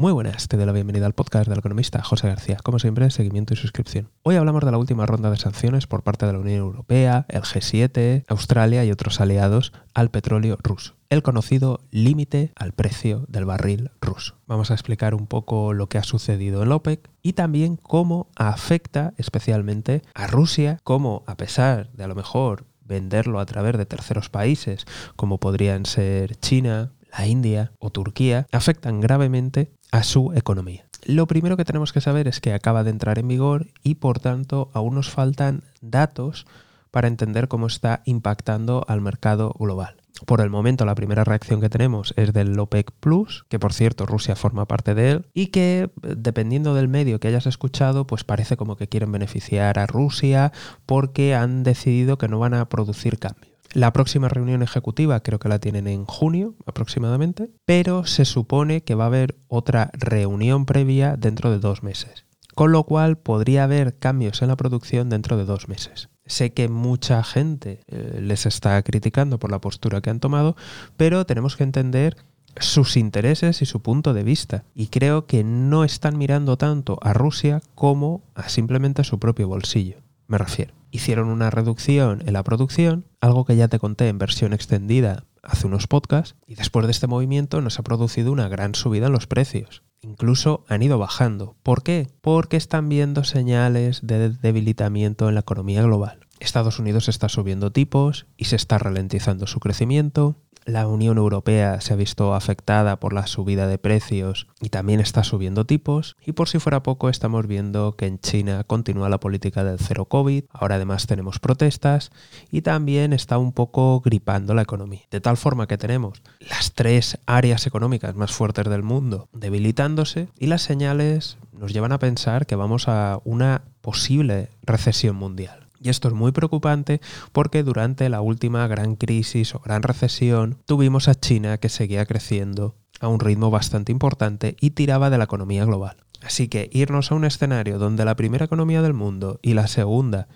Muy buenas, te doy la bienvenida al podcast del economista José García. Como siempre, seguimiento y suscripción. Hoy hablamos de la última ronda de sanciones por parte de la Unión Europea, el G7, Australia y otros aliados al petróleo ruso. El conocido límite al precio del barril ruso. Vamos a explicar un poco lo que ha sucedido en OPEC y también cómo afecta especialmente a Rusia, cómo a pesar de a lo mejor venderlo a través de terceros países, como podrían ser China, la India o Turquía, afectan gravemente a su economía. Lo primero que tenemos que saber es que acaba de entrar en vigor y por tanto aún nos faltan datos para entender cómo está impactando al mercado global. Por el momento la primera reacción que tenemos es del OPEC Plus, que por cierto Rusia forma parte de él, y que dependiendo del medio que hayas escuchado, pues parece como que quieren beneficiar a Rusia porque han decidido que no van a producir cambios. La próxima reunión ejecutiva creo que la tienen en junio aproximadamente, pero se supone que va a haber otra reunión previa dentro de dos meses, con lo cual podría haber cambios en la producción dentro de dos meses. Sé que mucha gente eh, les está criticando por la postura que han tomado, pero tenemos que entender sus intereses y su punto de vista. Y creo que no están mirando tanto a Rusia como a simplemente a su propio bolsillo. Me refiero hicieron una reducción en la producción, algo que ya te conté en versión extendida hace unos podcasts, y después de este movimiento nos ha producido una gran subida en los precios. Incluso han ido bajando. ¿Por qué? Porque están viendo señales de debilitamiento en la economía global. Estados Unidos está subiendo tipos y se está ralentizando su crecimiento la Unión Europea se ha visto afectada por la subida de precios y también está subiendo tipos. Y por si fuera poco, estamos viendo que en China continúa la política del cero COVID. Ahora además tenemos protestas y también está un poco gripando la economía. De tal forma que tenemos las tres áreas económicas más fuertes del mundo debilitándose y las señales nos llevan a pensar que vamos a una posible recesión mundial. Y esto es muy preocupante porque durante la última gran crisis o gran recesión tuvimos a China que seguía creciendo a un ritmo bastante importante y tiraba de la economía global. Así que irnos a un escenario donde la primera economía del mundo y la segunda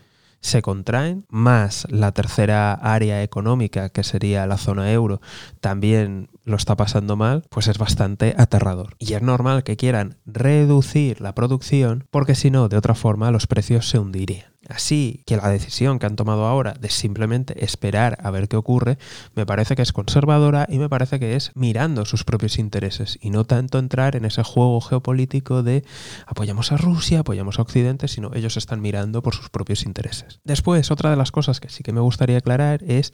se contraen, más la tercera área económica, que sería la zona euro, también lo está pasando mal, pues es bastante aterrador. Y es normal que quieran reducir la producción, porque si no, de otra forma, los precios se hundirían. Así que la decisión que han tomado ahora de simplemente esperar a ver qué ocurre, me parece que es conservadora y me parece que es mirando sus propios intereses y no tanto entrar en ese juego geopolítico de apoyamos a Rusia, apoyamos a Occidente, sino ellos están mirando por sus propios intereses. Después, otra de las cosas que sí que me gustaría aclarar es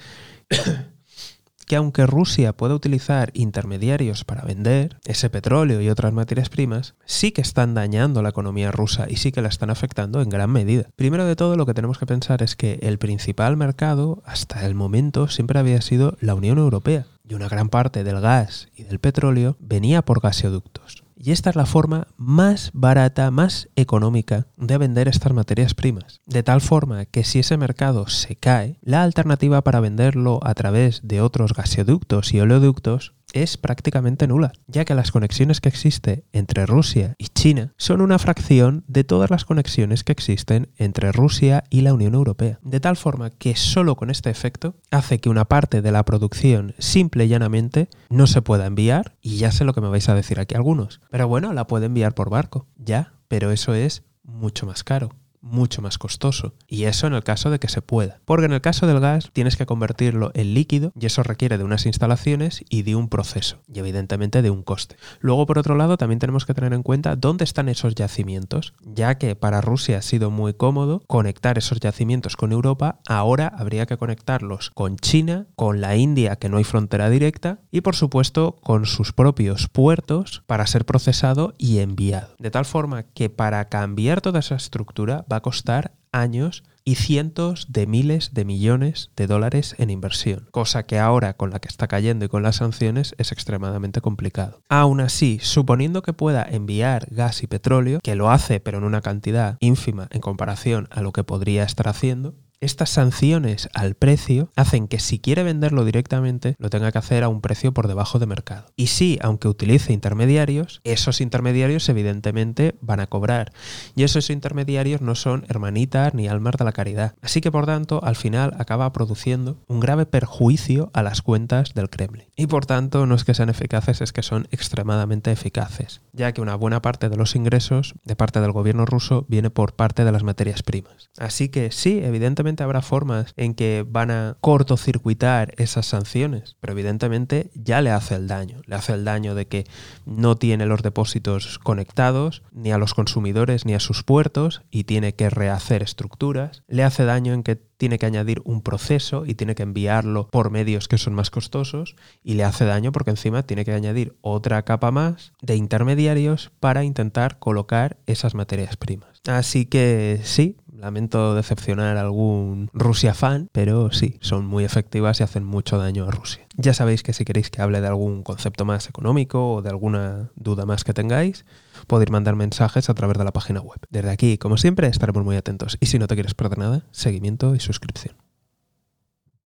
que aunque Rusia pueda utilizar intermediarios para vender ese petróleo y otras materias primas, sí que están dañando la economía rusa y sí que la están afectando en gran medida. Primero de todo, lo que tenemos que pensar es que el principal mercado hasta el momento siempre había sido la Unión Europea y una gran parte del gas y del petróleo venía por gasoductos. Y esta es la forma más barata, más económica de vender estas materias primas. De tal forma que si ese mercado se cae, la alternativa para venderlo a través de otros gasoductos y oleoductos es prácticamente nula, ya que las conexiones que existen entre Rusia y China son una fracción de todas las conexiones que existen entre Rusia y la Unión Europea. De tal forma que solo con este efecto hace que una parte de la producción simple y llanamente no se pueda enviar, y ya sé lo que me vais a decir aquí algunos, pero bueno, la puede enviar por barco, ya, pero eso es mucho más caro mucho más costoso. Y eso en el caso de que se pueda. Porque en el caso del gas tienes que convertirlo en líquido y eso requiere de unas instalaciones y de un proceso. Y evidentemente de un coste. Luego, por otro lado, también tenemos que tener en cuenta dónde están esos yacimientos. Ya que para Rusia ha sido muy cómodo conectar esos yacimientos con Europa, ahora habría que conectarlos con China, con la India, que no hay frontera directa, y por supuesto con sus propios puertos para ser procesado y enviado. De tal forma que para cambiar toda esa estructura va a costar años y cientos de miles de millones de dólares en inversión, cosa que ahora con la que está cayendo y con las sanciones es extremadamente complicado. Aún así, suponiendo que pueda enviar gas y petróleo, que lo hace pero en una cantidad ínfima en comparación a lo que podría estar haciendo, Estas sanciones al precio hacen que si quiere venderlo directamente lo tenga que hacer a un precio por debajo de mercado. Y sí, aunque utilice intermediarios, esos intermediarios evidentemente van a cobrar. Y esos intermediarios no son hermanitas ni almas de la caridad. Así que por tanto, al final acaba produciendo un grave perjuicio a las cuentas del Kremlin. Y por tanto, no es que sean eficaces, es que son extremadamente eficaces, ya que una buena parte de los ingresos de parte del gobierno ruso viene por parte de las materias primas. Así que sí, evidentemente habrá formas en que van a cortocircuitar esas sanciones, pero evidentemente ya le hace el daño. Le hace el daño de que no tiene los depósitos conectados, ni a los consumidores, ni a sus puertos, y tiene que rehacer estructuras. Le hace daño en que tiene que añadir un proceso y tiene que enviarlo por medios que son más costosos y le hace daño porque encima tiene que añadir otra capa más de intermediarios para intentar colocar esas materias primas. Así que sí, lamento decepcionar a algún Rusia fan, pero sí, son muy efectivas y hacen mucho daño a Rusia. Ya sabéis que si queréis que hable de algún concepto más económico o de alguna duda más que tengáis, podéis mandar mensajes a través de la página web. Desde aquí, como siempre, estaremos muy atentos y si no te quieres perder nada, seguimiento y suscripción.